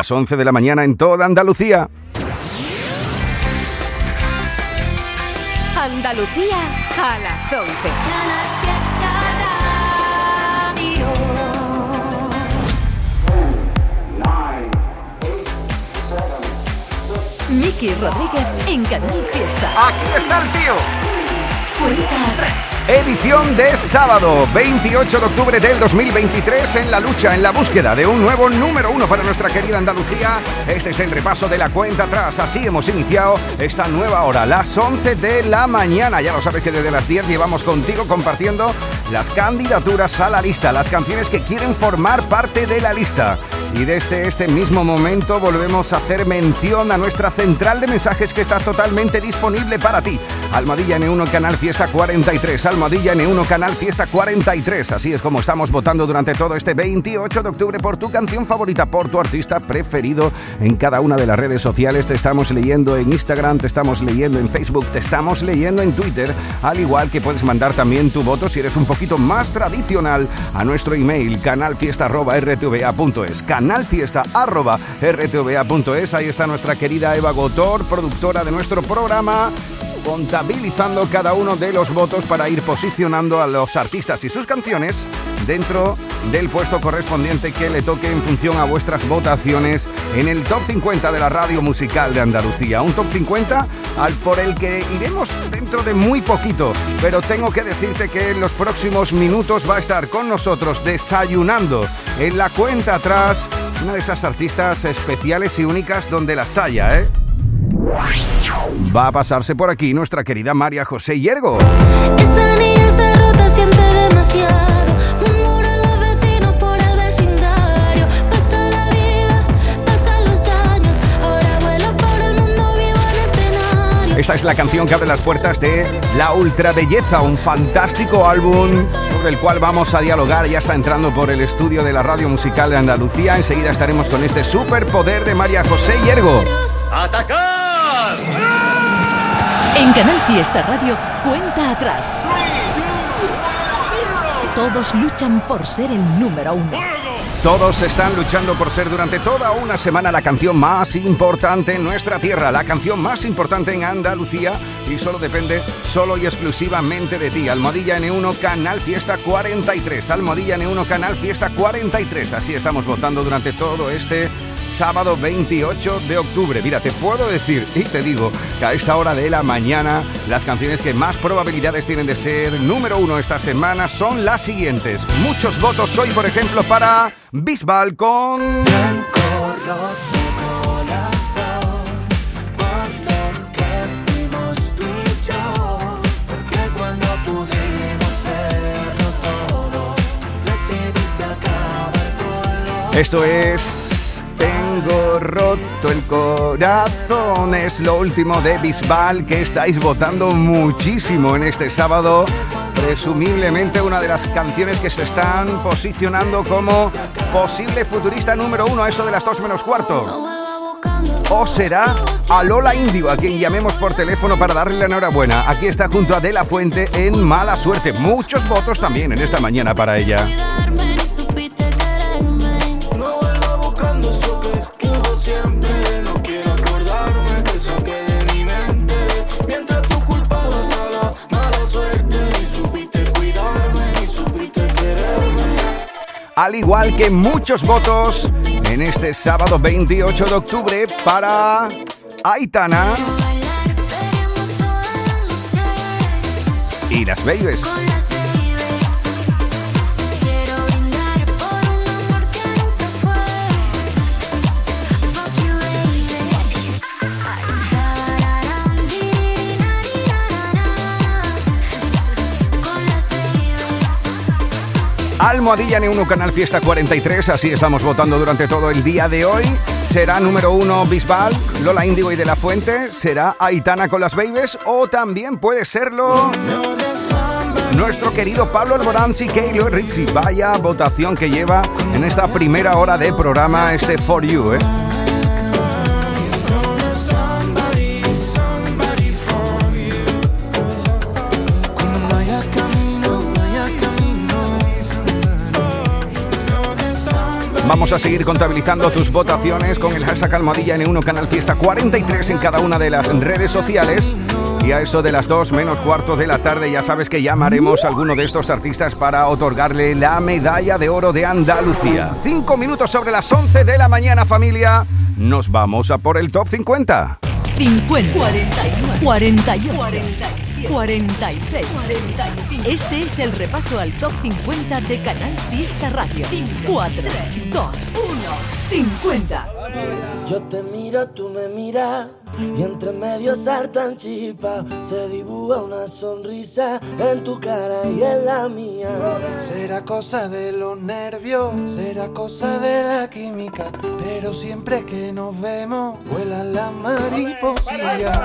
las 11 de la mañana en toda Andalucía. Andalucía a las 11. Miki Rodríguez en Canal Fiesta. Aquí está el tío. Edición de sábado 28 de octubre del 2023 en la lucha, en la búsqueda de un nuevo número uno para nuestra querida Andalucía. Este es el repaso de la cuenta atrás. Así hemos iniciado esta nueva hora, las 11 de la mañana. Ya lo sabes que desde las 10 llevamos contigo compartiendo las candidaturas a la lista, las canciones que quieren formar parte de la lista. Y desde este mismo momento volvemos a hacer mención a nuestra central de mensajes que está totalmente disponible para ti. Almohadilla N1 Canal Fiesta 43, Almohadilla N1 Canal Fiesta 43. Así es como estamos votando durante todo este 28 de octubre por tu canción favorita, por tu artista preferido en cada una de las redes sociales. Te estamos leyendo en Instagram, te estamos leyendo en Facebook, te estamos leyendo en Twitter, al igual que puedes mandar también tu voto si eres un poquito más tradicional a nuestro email canalfiesta.rtva.es canalfiesta.rtva.es. Ahí está nuestra querida Eva Gotor, productora de nuestro programa contabilizando cada uno de los votos para ir posicionando a los artistas y sus canciones dentro del puesto correspondiente que le toque en función a vuestras votaciones en el top 50 de la radio musical de Andalucía. Un top 50 al por el que iremos dentro de muy poquito, pero tengo que decirte que en los próximos minutos va a estar con nosotros desayunando en la cuenta atrás una de esas artistas especiales y únicas donde las haya, ¿eh? Va a pasarse por aquí nuestra querida María José Yergo. Esa niña está rota, siente demasiado. Murmuran los vecinos por el vecindario. Pasa la vida, pasan los años. Ahora vuelo por el mundo vivo en escenario. Esta es la canción que abre las puertas de La Ultra Belleza, un fantástico álbum sobre el cual vamos a dialogar. Ya está entrando por el estudio de la radio musical de Andalucía. Enseguida estaremos con este superpoder de María José Yergo. En Canal Fiesta Radio, cuenta atrás. Todos luchan por ser el número uno. Todos están luchando por ser durante toda una semana la canción más importante en nuestra tierra, la canción más importante en Andalucía y solo depende solo y exclusivamente de ti. Almohadilla N1 Canal Fiesta 43. Almohadilla N1 Canal Fiesta 43. Así estamos votando durante todo este sábado 28 de octubre. Mira, te puedo decir y te digo que a esta hora de la mañana las canciones que más probabilidades tienen de ser número uno esta semana son las siguientes. Muchos votos hoy, por ejemplo, para Bisbal con... Esto es Tengo roto el corazón. Es lo último de Bisbal que estáis votando muchísimo en este sábado. Presumiblemente una de las canciones que se están posicionando como posible futurista número uno a eso de las dos menos cuarto. O será a Lola Indio, a quien llamemos por teléfono para darle la enhorabuena. Aquí está junto a De La Fuente en Mala Suerte. Muchos votos también en esta mañana para ella. Al igual que muchos votos en este sábado 28 de octubre para Aitana y las babies. Almohadilla N1 Canal Fiesta 43, así estamos votando durante todo el día de hoy. Será número uno Bisbal, Lola Índigo y de la Fuente, será Aitana con las Babies o también puede serlo nuestro querido Pablo Alboranz y Keilo Rizzi. Vaya votación que lleva en esta primera hora de programa este For You, ¿eh? Vamos a seguir contabilizando tus votaciones con el hashtag Almohadilla N1 Canal Fiesta 43 en cada una de las redes sociales. Y a eso de las 2 menos cuarto de la tarde ya sabes que llamaremos a alguno de estos artistas para otorgarle la medalla de oro de Andalucía. 5 minutos sobre las 11 de la mañana familia. Nos vamos a por el top 50. 50, 41, 41, 47, 46, 45. Este es el repaso al top 50 de Canal Fiesta Radio. 4, 2, 1, 50. Yo te miro, tú me miras y entre medio saltan chispas. Se dibuja una sonrisa en tu cara y en la mía. Será cosa de los nervios, será cosa de la química, pero siempre que nos vemos vuelan las mariposillas.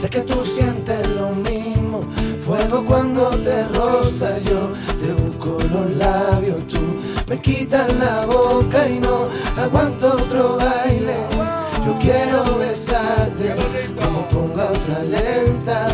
Sé que tú sientes lo mismo, fuego cuando te roza yo, te busco los labios, tú me quitas la boca y no aguanto otro baile. Yo quiero besarte, como ponga otra lenta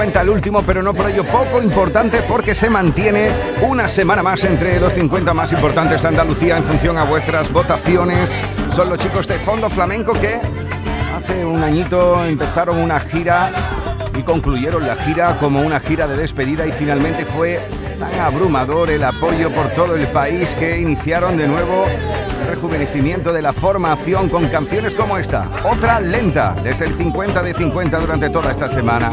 50, el último, pero no por ello poco importante porque se mantiene una semana más entre los 50 más importantes de Andalucía en función a vuestras votaciones. Son los chicos de Fondo Flamenco que hace un añito empezaron una gira y concluyeron la gira como una gira de despedida y finalmente fue tan abrumador el apoyo por todo el país que iniciaron de nuevo el rejuvenecimiento de la formación con canciones como esta, otra lenta, desde el 50 de 50 durante toda esta semana.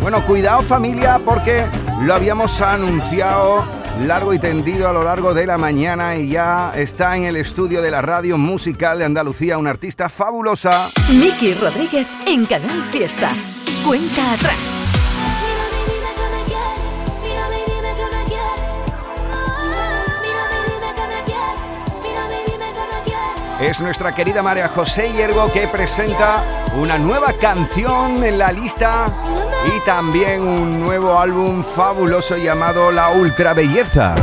Bueno, cuidado familia porque lo habíamos anunciado largo y tendido a lo largo de la mañana y ya está en el estudio de la radio musical de Andalucía una artista fabulosa. Miki Rodríguez en Canal Fiesta. Cuenta atrás. Quieres. Es nuestra querida María José Hiergo que presenta una nueva canción en la lista y también un nuevo álbum fabuloso llamado La Ultra Belleza.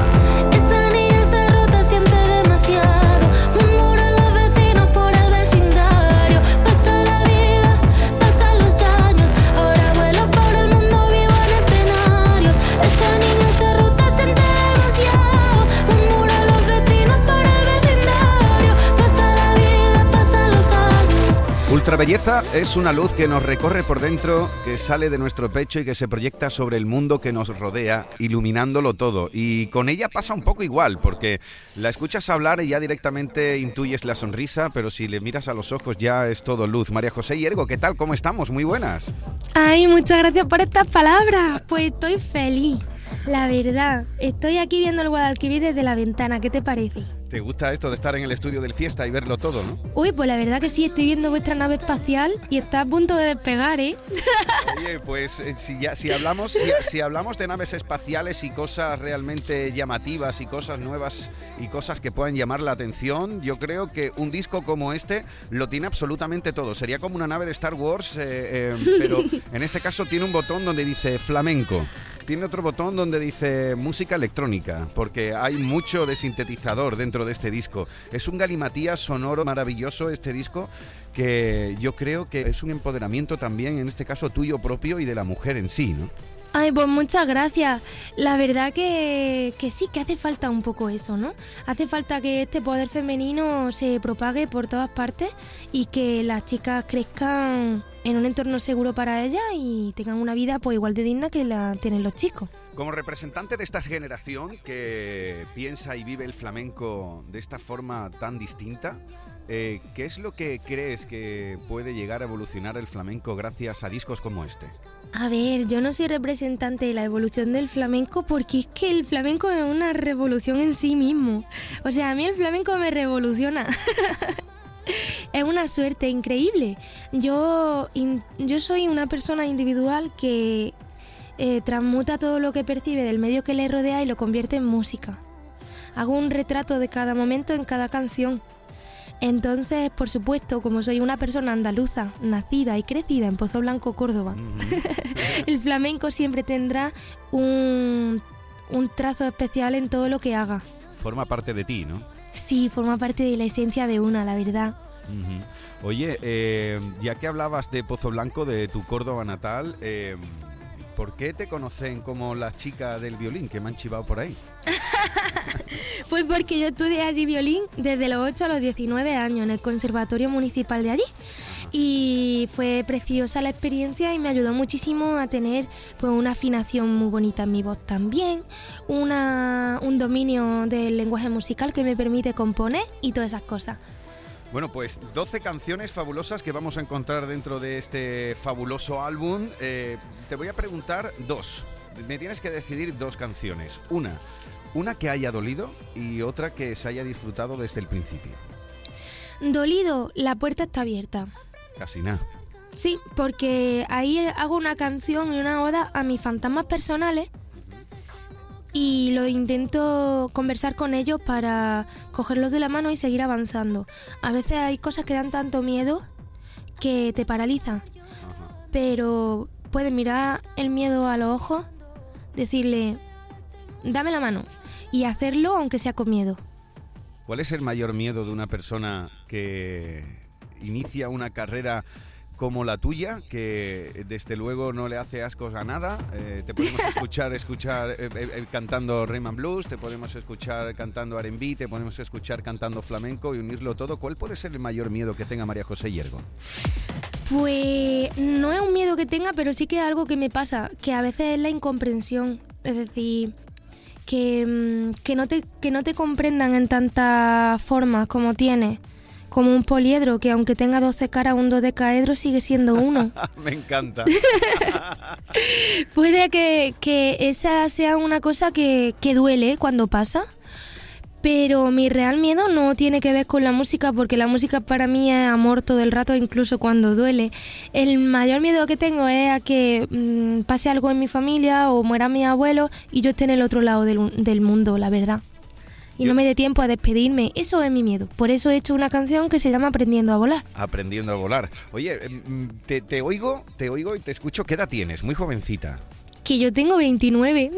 Ultra Belleza es una luz que nos recorre por dentro, que sale de nuestro pecho y que se proyecta sobre el mundo que nos rodea, iluminándolo todo. Y con ella pasa un poco igual, porque la escuchas hablar y ya directamente intuyes la sonrisa, pero si le miras a los ojos ya es todo luz. María José Hiergo, ¿qué tal? ¿Cómo estamos? Muy buenas. Ay, muchas gracias por estas palabras. Pues estoy feliz. La verdad, estoy aquí viendo el Guadalquivir desde la ventana, ¿qué te parece? ¿Te gusta esto de estar en el estudio del fiesta y verlo todo, no? Uy, pues la verdad que sí, estoy viendo vuestra nave espacial y está a punto de despegar, ¿eh? Oye, pues eh, si, ya, si, hablamos, si, si hablamos de naves espaciales y cosas realmente llamativas y cosas nuevas y cosas que puedan llamar la atención, yo creo que un disco como este lo tiene absolutamente todo. Sería como una nave de Star Wars, eh, eh, pero en este caso tiene un botón donde dice flamenco. Tiene otro botón donde dice música electrónica, porque hay mucho de sintetizador dentro de este disco. Es un galimatías sonoro maravilloso este disco que yo creo que es un empoderamiento también, en este caso tuyo propio y de la mujer en sí, ¿no? Ay, pues muchas gracias. La verdad que, que sí, que hace falta un poco eso, ¿no? Hace falta que este poder femenino se propague por todas partes y que las chicas crezcan en un entorno seguro para ellas y tengan una vida pues igual de digna que la tienen los chicos. Como representante de esta generación que piensa y vive el flamenco de esta forma tan distinta, eh, ¿qué es lo que crees que puede llegar a evolucionar el flamenco gracias a discos como este? A ver, yo no soy representante de la evolución del flamenco porque es que el flamenco es una revolución en sí mismo. O sea, a mí el flamenco me revoluciona. es una suerte increíble. Yo, in- yo soy una persona individual que eh, transmuta todo lo que percibe del medio que le rodea y lo convierte en música. Hago un retrato de cada momento en cada canción. Entonces, por supuesto, como soy una persona andaluza, nacida y crecida en Pozo Blanco, Córdoba, el flamenco siempre tendrá un, un trazo especial en todo lo que haga. Forma parte de ti, ¿no? Sí, forma parte de la esencia de una, la verdad. Oye, eh, ya que hablabas de Pozo Blanco, de tu Córdoba natal, eh, ¿por qué te conocen como la chica del violín que me han chivado por ahí? Pues porque yo estudié allí violín desde los 8 a los 19 años en el Conservatorio Municipal de allí. Y fue preciosa la experiencia y me ayudó muchísimo a tener pues, una afinación muy bonita en mi voz también, una, un dominio del lenguaje musical que me permite componer y todas esas cosas. Bueno, pues 12 canciones fabulosas que vamos a encontrar dentro de este fabuloso álbum. Eh, te voy a preguntar dos. Me tienes que decidir dos canciones. Una, una que haya dolido y otra que se haya disfrutado desde el principio. Dolido, la puerta está abierta. Casi nada. Sí, porque ahí hago una canción y una oda a mis fantasmas personales y lo intento conversar con ellos para cogerlos de la mano y seguir avanzando. A veces hay cosas que dan tanto miedo que te paralizan, pero puedes mirar el miedo a los ojos, decirle, dame la mano y hacerlo aunque sea con miedo. ¿Cuál es el mayor miedo de una persona que inicia una carrera como la tuya, que desde luego no le hace ascos a nada? Eh, te podemos escuchar, escuchar eh, eh, cantando Rhythm and Blues, te podemos escuchar cantando R&B, te podemos escuchar cantando flamenco y unirlo todo. ¿Cuál puede ser el mayor miedo que tenga María José Hiergo? Pues no es un miedo que tenga, pero sí que es algo que me pasa, que a veces es la incomprensión. Es decir, que, mm, que, no, te, que no te comprendan en tantas formas como tienes. Como un poliedro, que aunque tenga 12 caras, un dodecaedro sigue siendo uno. Me encanta. Puede que, que esa sea una cosa que, que duele cuando pasa, pero mi real miedo no tiene que ver con la música, porque la música para mí es amor todo el rato, incluso cuando duele. El mayor miedo que tengo es a que mm, pase algo en mi familia o muera mi abuelo y yo esté en el otro lado del, del mundo, la verdad. Y Yo- no me dé tiempo a despedirme. Eso es mi miedo. Por eso he hecho una canción que se llama Aprendiendo a volar. Aprendiendo a volar. Oye, eh, mm, te, te oigo, te oigo y te escucho. ¿Qué edad tienes? Muy jovencita. Que yo tengo 29.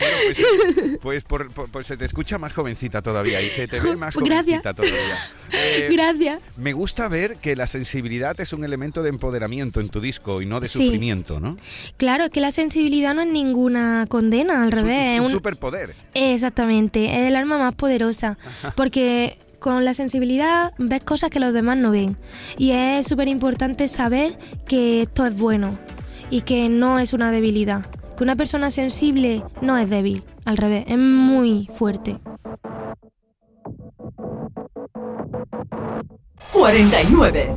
Bueno, pues, pues, por- por- pues se te escucha más jovencita todavía y se te ve más Gracias. jovencita todavía. Eh, Gracias. Me gusta ver que la sensibilidad es un elemento de empoderamiento en tu disco y no de Sí. sufrimiento, ¿no? Claro, es que la sensibilidad no es ninguna condena, al revés. es un- superpoder. Exactamente, es el arma más poderosa. Porque con la sensibilidad ves cosas que los demás no ven. Y es súper importante saber que esto es bueno y que no es una debilidad. Que una persona sensible no es débil, al revés, es muy fuerte. 49.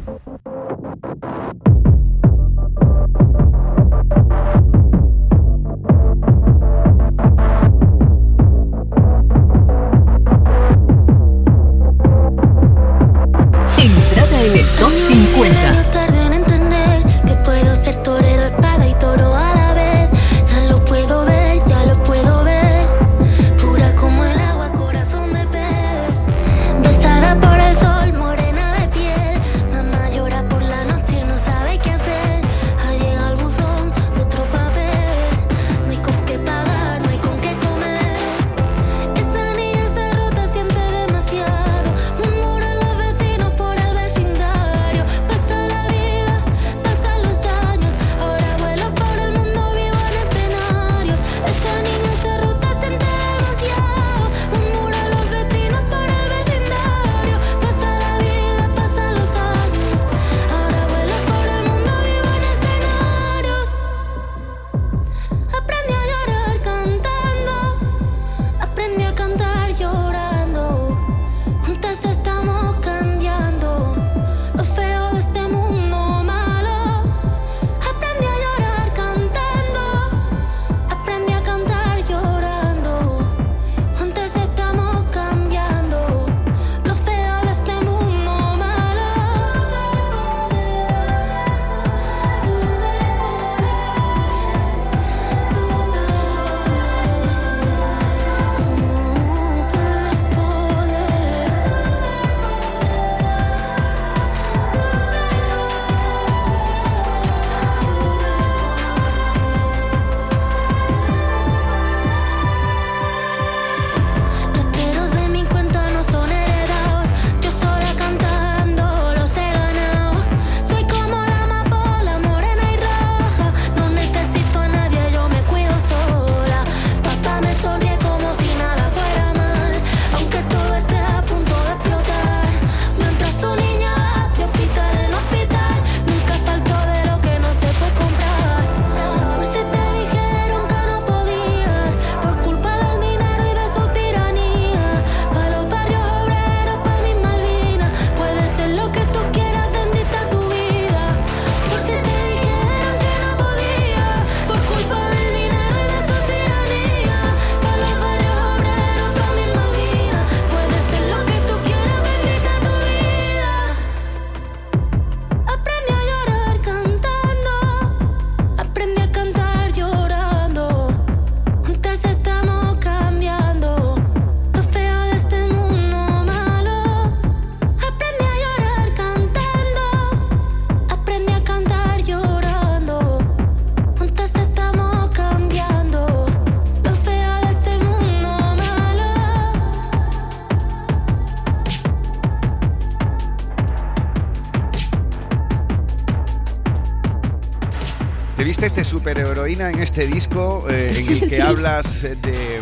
Superheroína en este disco eh, en el que Sí. hablas de,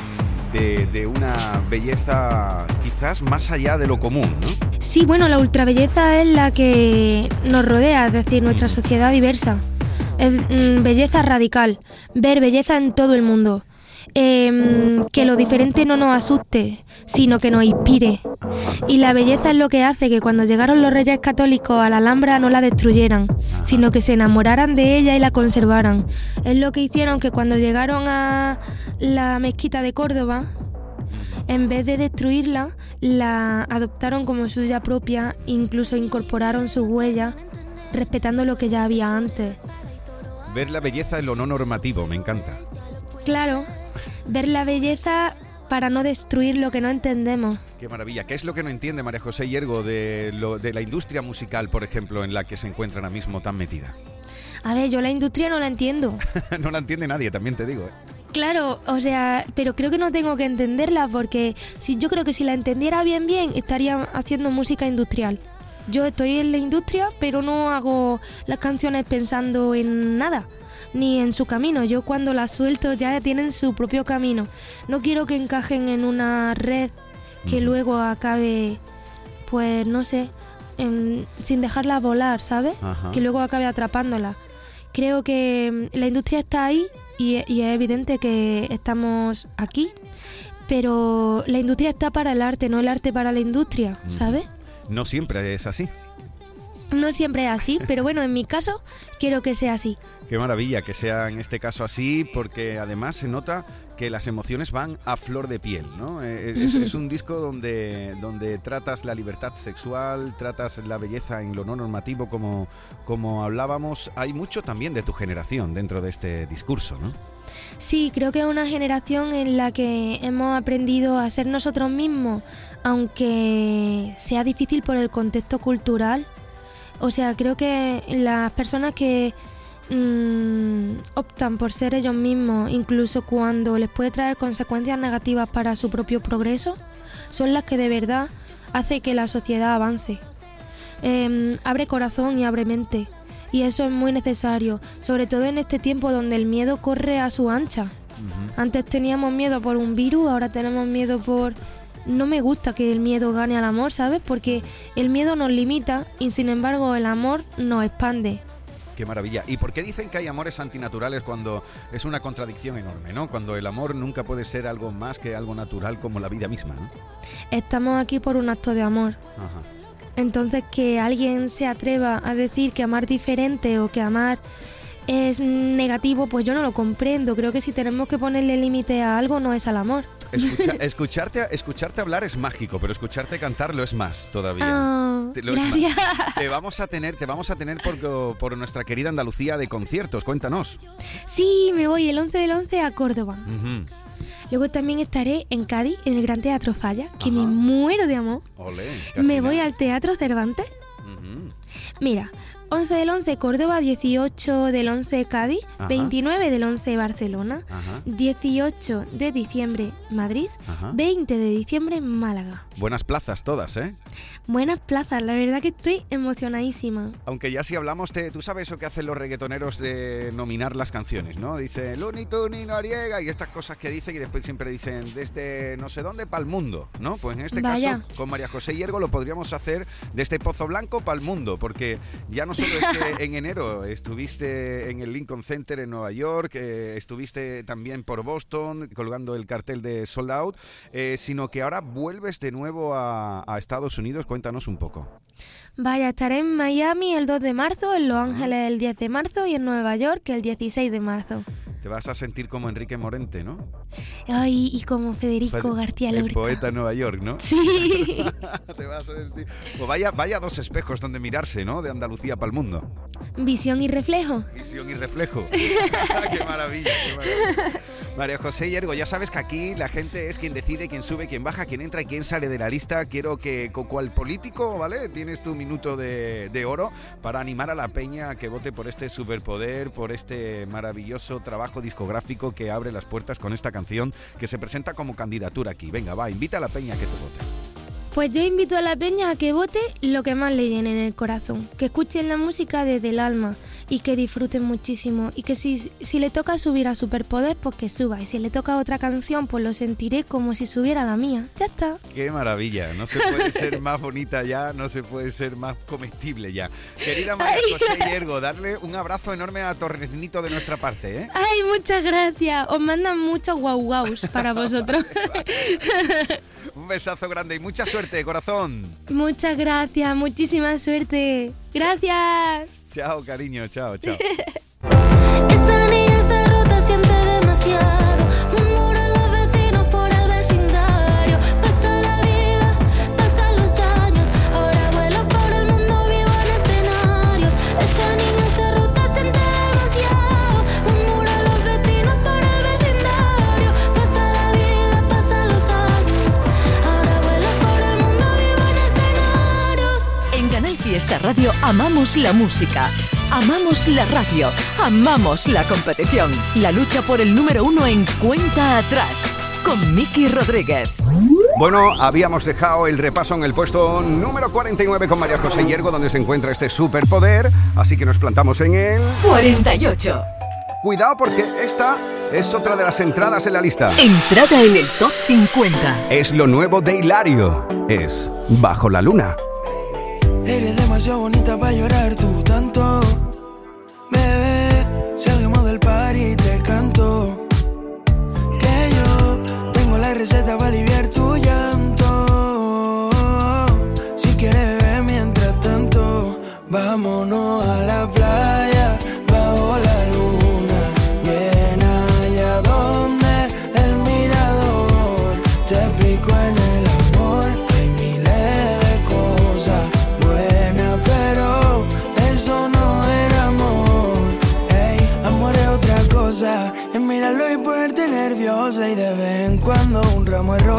de- de una belleza quizás más allá de lo común, ¿no? Sí, bueno, la ultrabelleza es la que nos rodea, es decir, nuestra sociedad diversa. Es mm, belleza radical, ver belleza en todo el mundo. Em, que lo diferente no nos asuste, sino que nos inspire. Y la belleza es lo que hace que cuando llegaron los reyes católicos a la Alhambra no la destruyeran, sino que se enamoraran de ella y la conservaran. Es lo que hicieron que cuando llegaron a la mezquita de Córdoba, en vez de destruirla, la adoptaron como suya propia, incluso incorporaron sus huellas, respetando lo que ya había antes. Ver la belleza en lo no normativo, me encanta. Claro, ver la belleza para no destruir lo que no entendemos. Qué maravilla. ¿Qué es lo que no entiende María José Hiergo de, lo, de la industria musical, por ejemplo, en la que se encuentra ahora mismo tan metida? A ver, yo la industria no la entiendo. no la entiende nadie, también te digo. ¿eh? Claro, o sea, pero creo que no tengo que entenderla porque si yo creo que si la entendiera bien bien estaría haciendo música industrial. Yo estoy en la industria, pero no hago las canciones pensando en nada, ni en su camino. Yo cuando las suelto ya tienen su propio camino. No quiero que encajen en una red que luego acabe, pues no sé, en- sin dejarla volar, ¿sabes? Ajá. Que luego acabe atrapándola. Creo que mm, la industria está ahí y, y es evidente que estamos aquí, pero la industria está para el arte, no el arte para la industria, Ujú. ¿sabes? No siempre es así. No siempre es así, pero bueno, en mi caso quiero que sea así. Qué maravilla que sea en este caso así, porque además se nota que las emociones van a flor de piel, ¿no? Eh, Es, es un disco donde, donde tratas la libertad sexual, tratas la belleza en lo no normativo, como, como hablábamos. Hay mucho también de tu generación dentro de este discurso, ¿no? Sí, creo que es una generación en la que hemos aprendido a ser nosotros mismos, aunque sea difícil por el contexto cultural. O sea, creo que las personas que mm, optan por ser ellos mismos, incluso cuando les puede traer consecuencias negativas para su propio progreso, son las que de verdad hace que la sociedad avance. Em, abre corazón y abre mente. Y eso es muy necesario, sobre todo en este tiempo donde el miedo corre a su ancha. Antes teníamos miedo por un virus, ahora tenemos miedo por... No me gusta que el miedo gane al amor, ¿sabes? Porque el miedo nos limita y sin embargo el amor nos expande. Qué maravilla. ¿Y por qué dicen que hay amores antinaturales cuando es una contradicción enorme, ¿no? Cuando el amor nunca puede ser algo más que algo natural como la vida misma, ¿no? Estamos aquí por un acto de amor. Ajá. Entonces que alguien se atreva a decir que amar diferente o que amar es negativo, pues yo no lo comprendo. Creo que si tenemos que ponerle límite a algo no es al amor. Escucha- escucharte, escucharte hablar es mágico, pero escucharte cantar lo es más todavía. Ah, Te- lo es más. gracias. Te vamos a tener, te vamos a tener por, por nuestra querida Andalucía de conciertos. Cuéntanos. Sí, me voy el 11 del 11 a Córdoba. Luego también estaré en Cádiz, en el Gran Teatro Falla, que Ajá. me muero de amor. Olé, Me voy al Teatro Cervantes. Mira, 11 del 11 Córdoba, 18 del 11 Cádiz, Ajá. 29 del 11 Barcelona, Ajá, 18 de diciembre Madrid, ajá. 20 de diciembre Málaga. Buenas plazas todas, ¿eh? Buenas plazas, la verdad que estoy emocionadísima. Aunque ya si hablamos, de, tú sabes eso que hacen los reggaetoneros de nominar las canciones, ¿no? Dice Looney Tunes, Noriega y estas cosas que dicen y después siempre dicen desde no sé dónde para el mundo, ¿no? Pues en este Vaya. caso con María José Hiergo lo podríamos hacer desde Pozo Blanco para el mundo, porque ya no es que en enero estuviste en el Lincoln Center en Nueva York, eh, estuviste también por Boston colgando el cartel de Sold Out, eh, sino que ahora vuelves de nuevo a, a Estados Unidos. Cuéntanos un poco. Vaya, estaré en Miami el 2 de marzo, en Los Ángeles el 10 de marzo y en Nueva York el 16 de marzo. Te vas a sentir como Enrique Morente, ¿no? Ay, y como Federico Fue García el Lorca. poeta de Nueva York, ¿no? Sí. Te vas a sentir- Pues vaya, vaya dos espejos donde mirarse, ¿no? De Andalucía para mundo. Visión y reflejo. Visión y reflejo. qué maravilla, qué maravilla. María José Hiergo, ya sabes que aquí la gente es quien decide, quién sube, quién baja, quién entra y quién sale de la lista. Quiero que, co- cual político, ¿vale? Tienes tu minuto de, de oro para animar a la peña a que vote por este superpoder, por este maravilloso trabajo discográfico que abre las puertas con esta canción que se presenta como candidatura aquí. Venga, va, invita a la peña a que te vote. Pues yo invito a la peña a que vote lo que más le en el corazón, que escuchen la música desde el alma, y que disfruten muchísimo. Y que si, si le toca subir a Superpoder, pues que suba. Y si le toca otra canción, pues lo sentiré como si subiera la mía. Ya está. Qué maravilla, no se puede ser más bonita ya, no se puede ser más comestible ya. Querida María José Hiergo, darle un abrazo enorme a Torrecinito de nuestra parte, ¿eh? Ay, muchas gracias. Os mandan muchos guau guaus para vosotros. Un besazo grande y mucha suerte, corazón. muchas gracias, muchísima suerte. Gracias. Chao, cariño, chao, chao. Esa niña está rota, siente demasiado. Fiesta Radio amamos la música, amamos la radio, amamos la competición. La lucha por el número uno en cuenta atrás con Miki Rodríguez. Bueno, habíamos dejado el repaso en el puesto número 49 con María José Hiergo, donde se encuentra este superpoder, así que nos plantamos en él. 48. Cuidado porque esta es otra de las entradas en la lista. Entrada en el top 50. Es lo nuevo de Hilario. Es Bajo la Luna. Demasiado bonita para llorar tú tanto. Bebé, salgamos del party y te canto. Que yo tengo la receta para aliviar tu llanto. Si quieres beber mientras tanto, vámonos a la playa.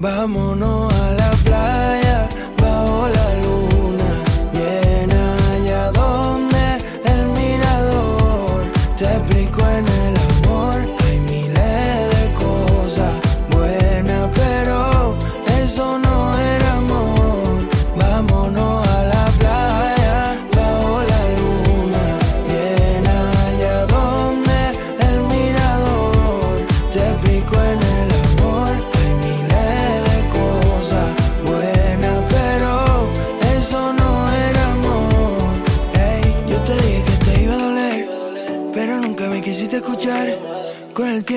vámonos a la playa.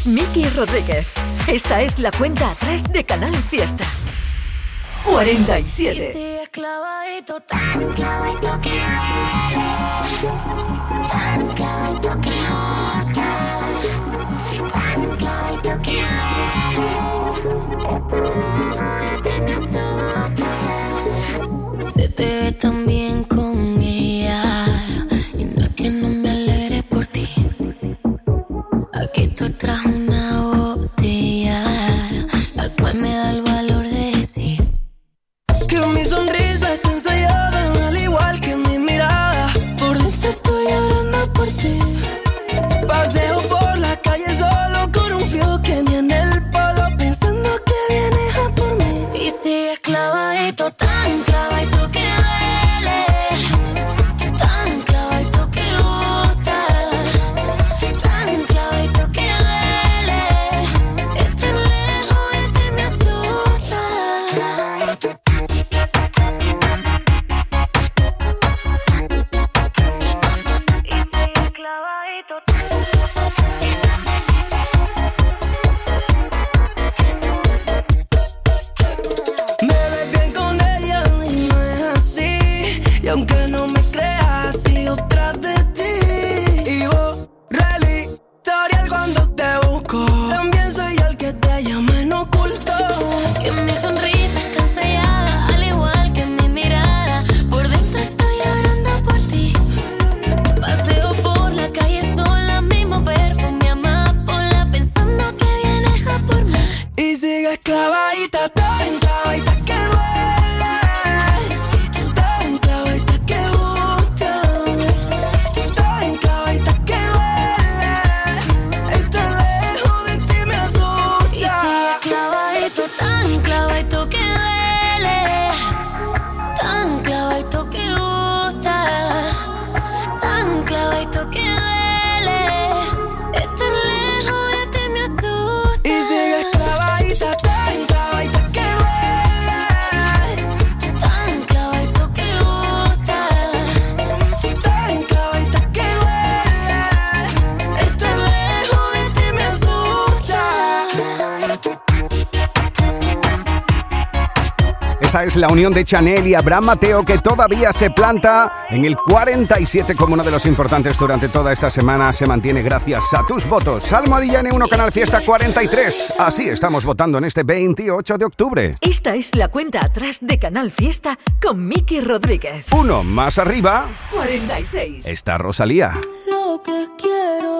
es Miki Rodríguez. Esta es la cuenta atrás de Canal Fiesta. 47. sigues clavadito, tan clavadito que tan clavadito que tan clavadito que me asustas. Se te ve tan bien Aquí tú traes una botella, la cual me da el valor de decir que mi sonrisa está ensayada, al igual que mi mirada. Por eso estoy llorando por ti. Paseo por la calle solo con un frío que ni en el palo, pensando que vienes a por mí. Y si esclava y tan clava y tú quedas. La unión de Chanel y Abraham Mateo que todavía se planta en el 47 como uno de los importantes durante toda esta semana. Se mantiene gracias a tus votos. Almohadilla N1 Canal Fiesta 43. Así estamos votando en este 28 de octubre. Esta es la cuenta atrás de Canal Fiesta con Miki Rodríguez. Uno más arriba 46. está Rosalía. Lo que quiero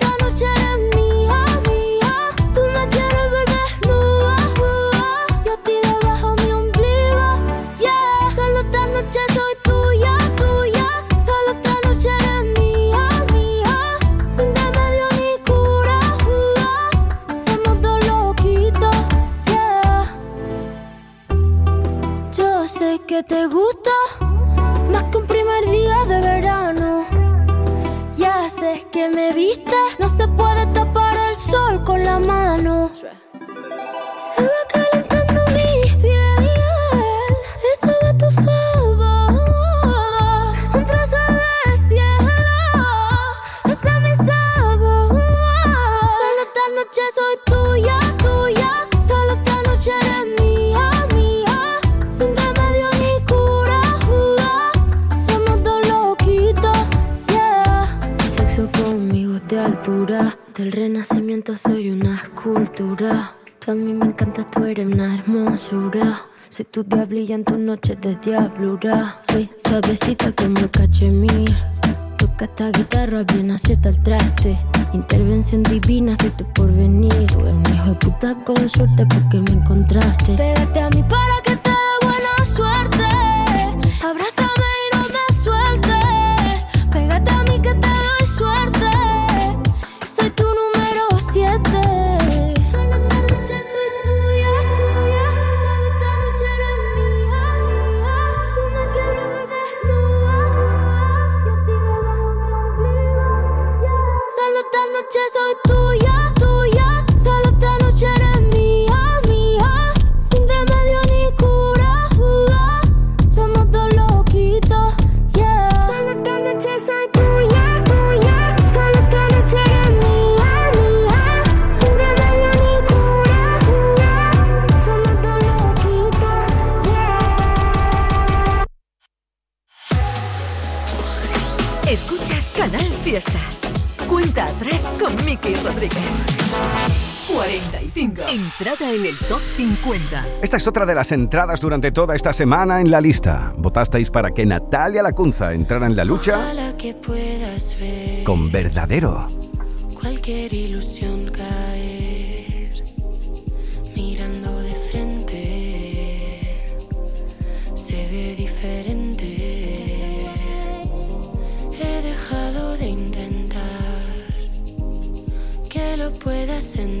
te gusta más que un primer día de verano. Ya sé que me viste, no se puede tapar el sol con la mano. Se va calentando mi piel, eso va tu favor. Un trozo de cielo, ese es mi sabor. Solo esta noche soy renacimiento soy una escultura. Mí me encanta, tú eres una hermosura. Soy tu diablilla en tu noche de diablura. Soy suavecita como el cachemir. Toca esta guitarra bien acierta el traste. Intervención divina, soy tu porvenir. Tú eres un hijo de puta con suerte porque me encontraste. Pégate a mí para que te dé buena suerte. Entrada en el top 50. Esta es otra de las entradas durante toda esta semana en la lista. Votasteis para que Natalia Lacunza entrara en la lucha que puedas ver con Verdadero. cualquier ilusión caer mirando de frente se ve diferente he dejado de intentar que lo puedas entender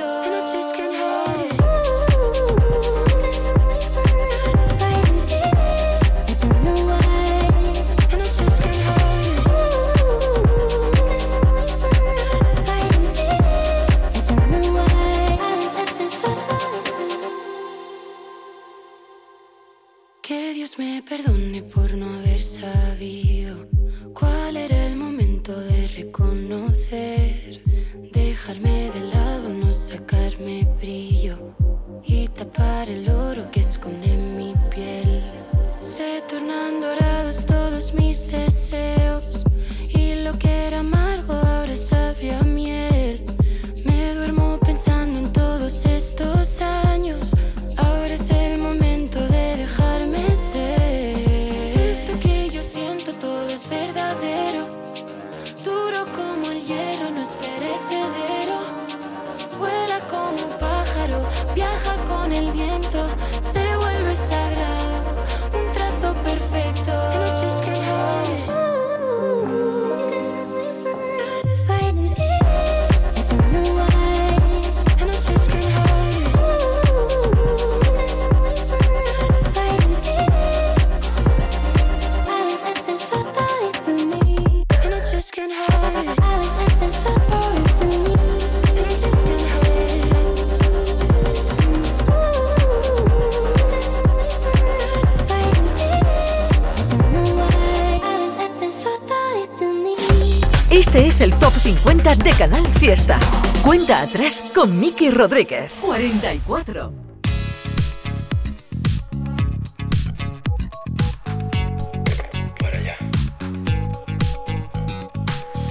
Fiesta. Cuenta atrás con Miki Rodríguez. 44.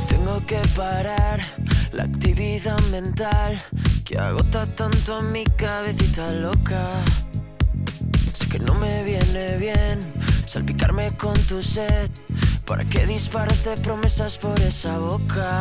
Tengo que parar la actividad mental que agota tanto a mi cabecita loca. Sé que no me viene bien salpicarme con tu sed. ¿Para qué disparas de promesas por esa boca?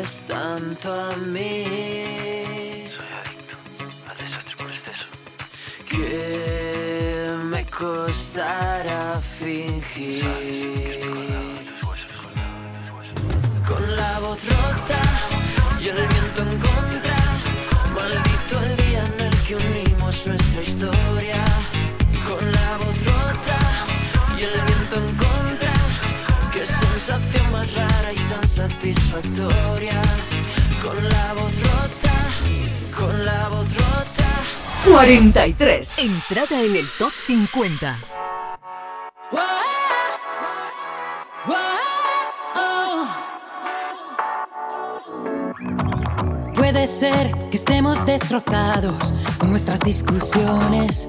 Pareces tanto a mí. Soy adicto al desastre por exceso. Que me costará fingir. Satisfactoria. Con la voz rota, con la voz rota. 43. Entrada en el Top 50. Puede ser que estemos destrozados con nuestras discusiones,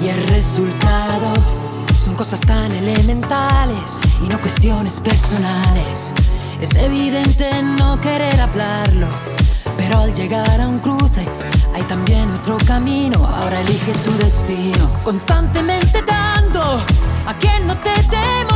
Y el resultado son cosas tan elementales y no cuestiones personales. Es evidente no querer hablarlo. Pero al llegar a un cruce hay también otro camino. Ahora elige tu destino. Constantemente dando a quien no te demostrará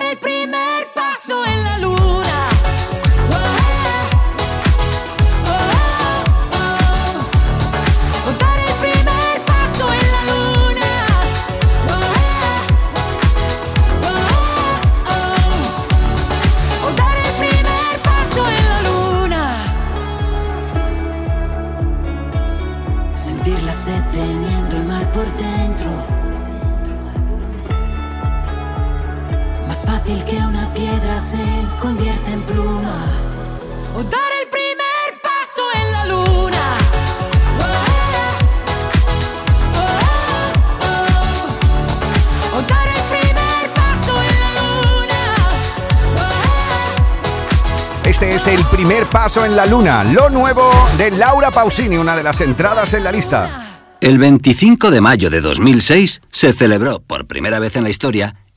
Fácil que una piedra se convierte en pluma. O dar el primer paso en la luna. O dar el primer paso en la luna. Este es el primer paso en la luna, lo nuevo de Laura Pausini, una de las entradas en la lista. El 25 de mayo de 2006 se celebró por primera vez en la historia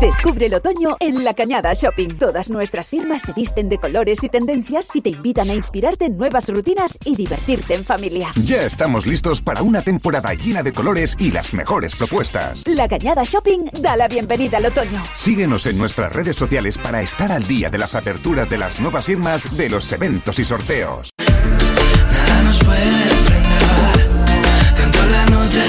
Descubre el otoño en La Cañada Shopping. Todas nuestras firmas se visten de colores y tendencias y te invitan a inspirarte en nuevas rutinas y divertirte en familia. Ya estamos listos para una temporada llena de colores y las mejores propuestas. La Cañada Shopping da la bienvenida al otoño. Síguenos en nuestras redes sociales para estar al día de las aperturas de las nuevas firmas, de los eventos y sorteos. Nada nos puede frenar. La noche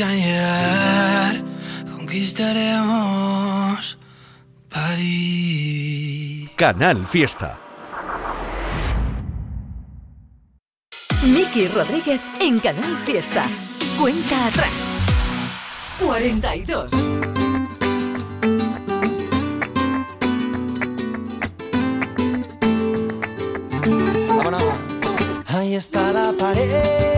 en llegar. Conquistaremos París. Canal Fiesta. Miki Rodríguez en Canal Fiesta. Cuenta atrás. 42. Vámonos. Ahí está la pared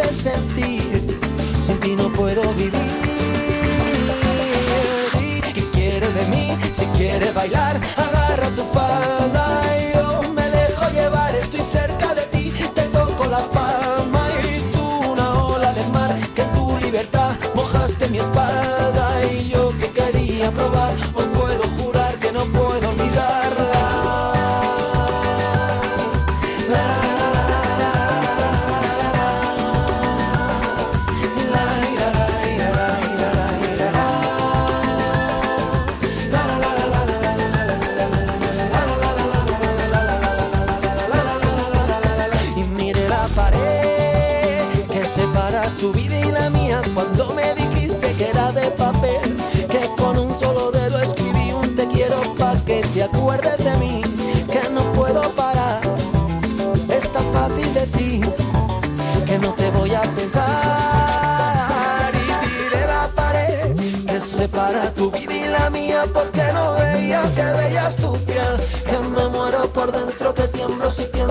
haces sentir, sin ti no puedo vivir. ¿Qué quieres de mí? Si quieres bailar,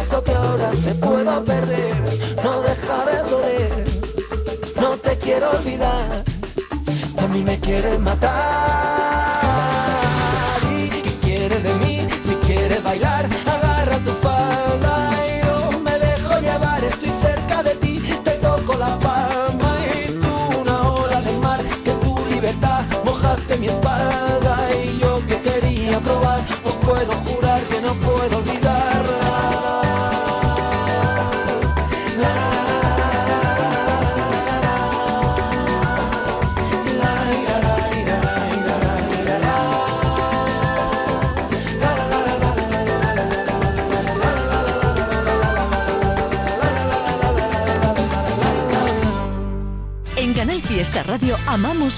pienso que ahora te puedo perder. No deja de doler no te quiero olvidar. A mí me quieres matar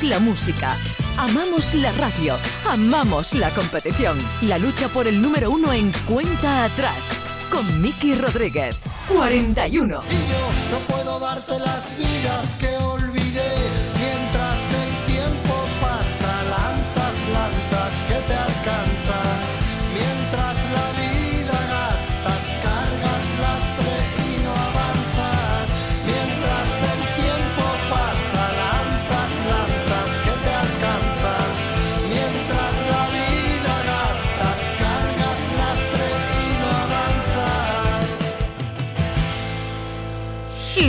la música, amamos la radio, amamos la competición. La lucha por el número uno en cuenta atrás. Con Miki Rodríguez. 41. No puedo darte las vidas que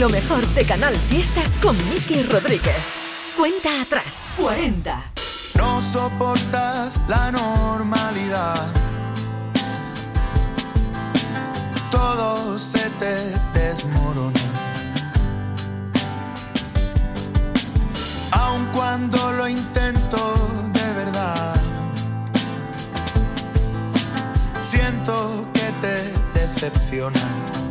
Lo mejor de Canal Fiesta con Miki Rodríguez. Cuenta atrás. 40. No soportas la normalidad. Todo se te desmorona. Aun cuando lo intento de verdad, siento que te decepcionan.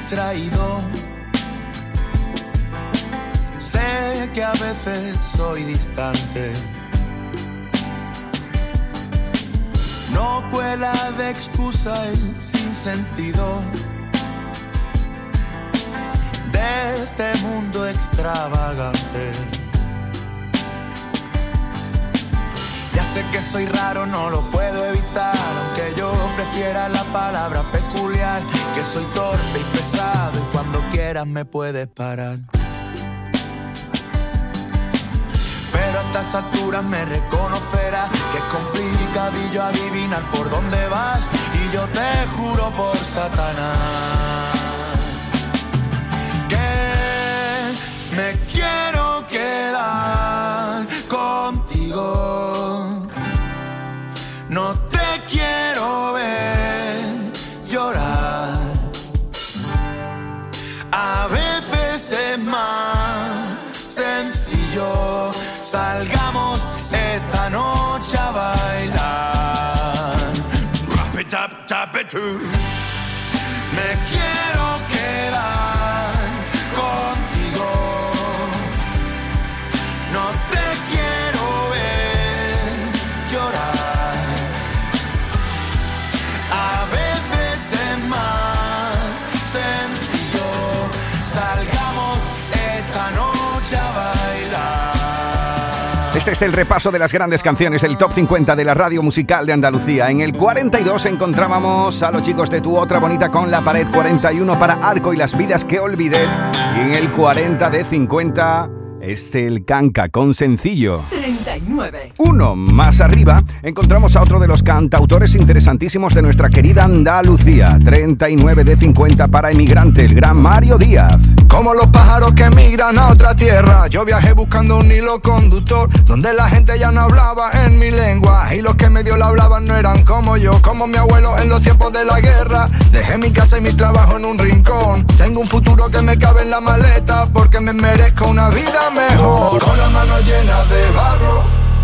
distraído. Sé que a veces soy distante. No cuela de excusa el sinsentido de este mundo extravagante. Ya sé que soy raro, no lo puedo evitar, aunque yo prefiera la palabra peculiar, que soy torpe y pesado y cuando quieras me puedes parar. Pero a estas alturas me reconocerás que es complicadillo adivinar por dónde vas y yo te juro por Satanás sencillo. Este es el repaso de las grandes canciones del Top 50 de la radio musical de Andalucía. En el 42 encontrábamos a los chicos de Tu Otra Bonita con la pared 41 para Arco y las vidas que olvidé. Y en el 40 de 50 es el Canca con sencillo. 39. Uno más arriba encontramos a otro de los cantautores interesantísimos de nuestra querida Andalucía. 39 de 50 para Emigrante, el gran Mario Díaz. Como los pájaros que migran a otra tierra, yo viajé buscando un hilo conductor donde la gente ya no hablaba en mi lengua y los que medio la hablaban no eran como yo, como mi abuelo en los tiempos de la guerra. Dejé mi casa y mi trabajo en un rincón. Tengo un futuro que me cabe en la maleta porque me merezco una vida mejor. Con las manos llenas de barro,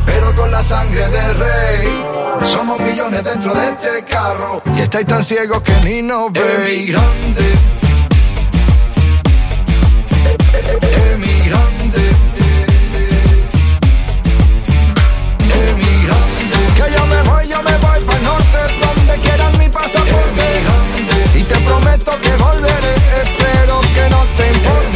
pero con la sangre de rey. Somos millones dentro de este carro y estáis tan ciegos que ni nos veis. Emigrante. Emigrante. Emigrante. Que yo me voy, yo me voy para el norte, donde quieran mi pasaporte. Y te prometo que volveré, espero que no te importe.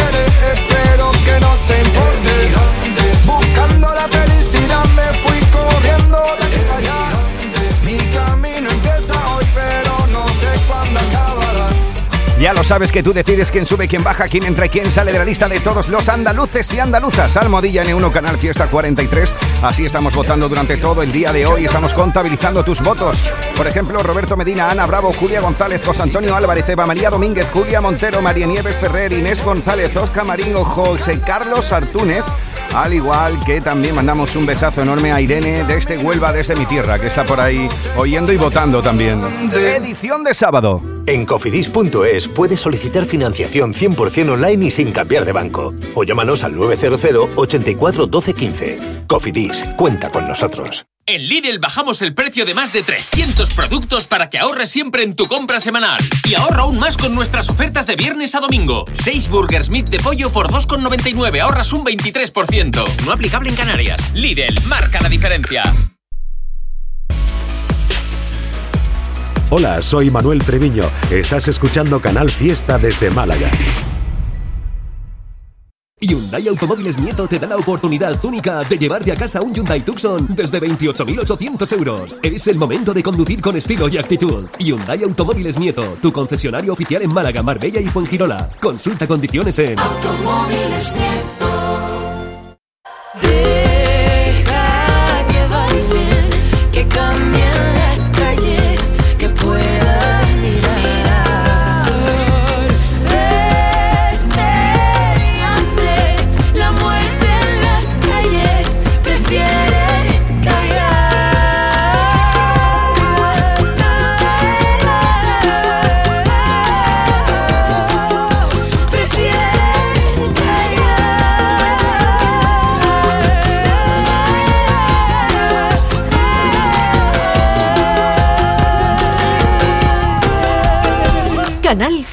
Lo sabes que tú decides quién sube, quién baja, quién entra y quién sale de la lista de todos los andaluces y andaluzas. Almohadilla N1 Canal Fiesta 43. Así estamos votando durante todo el día de hoy. Estamos contabilizando tus votos. Por ejemplo, Roberto Medina, Ana Bravo, Julia González, José Antonio Álvarez, Eva María Domínguez, Julia Montero, María Nieves Ferrer, Inés González, Oscar Marín o José Carlos Artúnez. Al igual que también mandamos un besazo enorme a Irene desde Huelva, desde mi tierra, que está por ahí oyendo y votando también. Edición de sábado. En cofidis.es puedes solicitar financiación 100% online y sin cambiar de banco. O llámanos al 900 84 12 15. Cofidis, cuenta con nosotros. En Lidl bajamos el precio de más de 300 productos para que ahorres siempre en tu compra semanal. Y ahorra aún más con nuestras ofertas de viernes a domingo. 6 burgers meat de pollo por 2,99, ahorras un 23%. No aplicable en Canarias. Lidl, marca la diferencia. Hola, soy Manuel Treviño. Estás escuchando Canal Fiesta desde Málaga. Hyundai Automóviles Nieto te da la oportunidad única de llevarte a casa un Hyundai Tucson desde 28.800 euros. Es el momento de conducir con estilo y actitud. Hyundai Automóviles Nieto, tu concesionario oficial en Málaga, Marbella y Fuengirola. Consulta condiciones en Automóviles Nieto.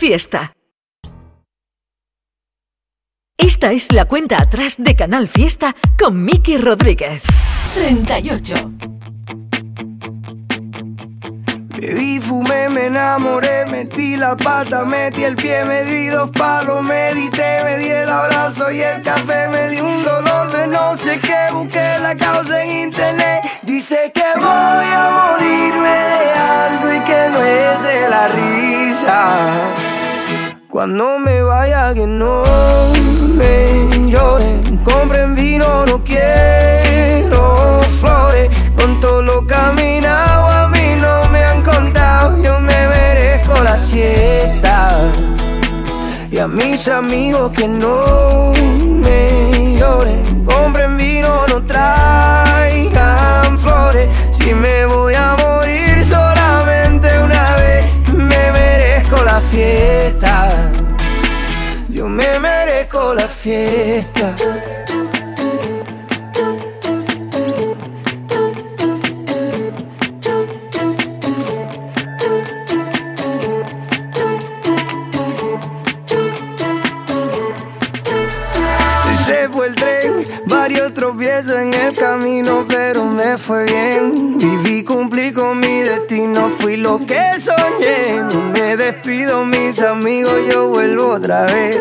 Fiesta. Esta es la cuenta atrás de Canal Fiesta con Miki Rodríguez. 38. Bebí, fumé, me enamoré, metí la pata, metí el pie, me di dos palos, medité, me di el abrazo y el café, me di un dolor de no sé qué, busqué la causa en internet, dice que voy a morirme de algo y que no es de la risa. Cuando me vaya que no me lloren, compren vino, no quiero flores, con todo lo caminado a mí no me han contado, yo me merezco la siesta. Y a mis amigos que no me lloren, compren vino, no traigan flores, si me voy a morir solamente una vez, me merezco la fiesta. La fiesta. Se fue varios tropiezos en el camino, pero me fue bien. Viví, cumplí con mi destino, fui lo que soñé. Me despido, mis amigos, yo vuelvo otra vez.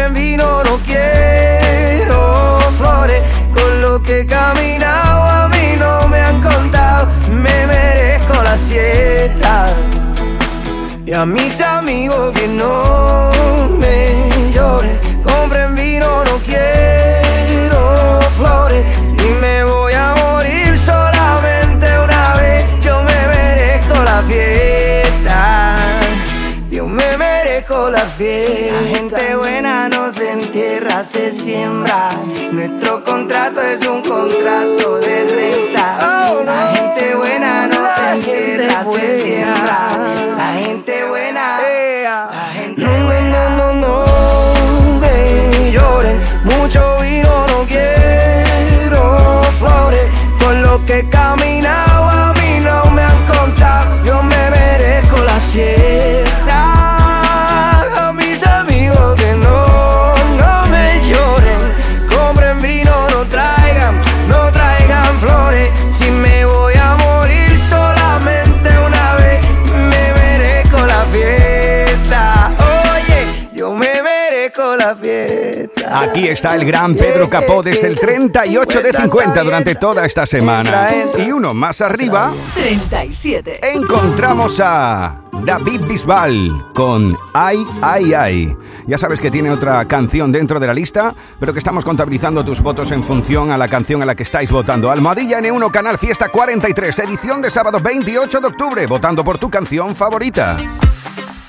que he caminado a mí no me han contado, me merezco la siesta. Y a mis amigos que no me lloren, compren vino, no quiero flores. Si me voy a morir solamente una vez, yo me merezco la fiesta. La fiesta. La gente buena no se entierra, se siembra. Nuestro contrato es un contrato de renta. La gente buena no se entierra, se siembra. La gente buena. La gente buena. No, no, no, me lloren. Mucho vino, no quiero flores. Con lo que he Aquí está el gran Pedro Capó desde el 38 de 50 durante toda esta semana. Y uno más arriba 37. encontramos a David Bisbal con Ay, ay, ay. Ya sabes que tiene otra canción dentro de la lista, pero que estamos contabilizando tus votos en función a la canción a la que estáis votando. Almohadilla N1 Canal Fiesta 43, edición de sábado 28 de octubre, votando por tu canción favorita.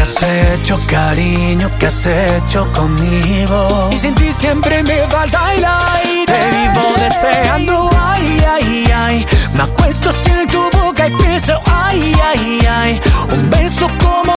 ¿Qué has hecho, cariño? ¿Qué has hecho conmigo? Y sin ti siempre me falta el aire. Te vivo deseando, ay, ay, ay. Me acuesto sin tu boca y pienso, ay, ay, ay. Un beso como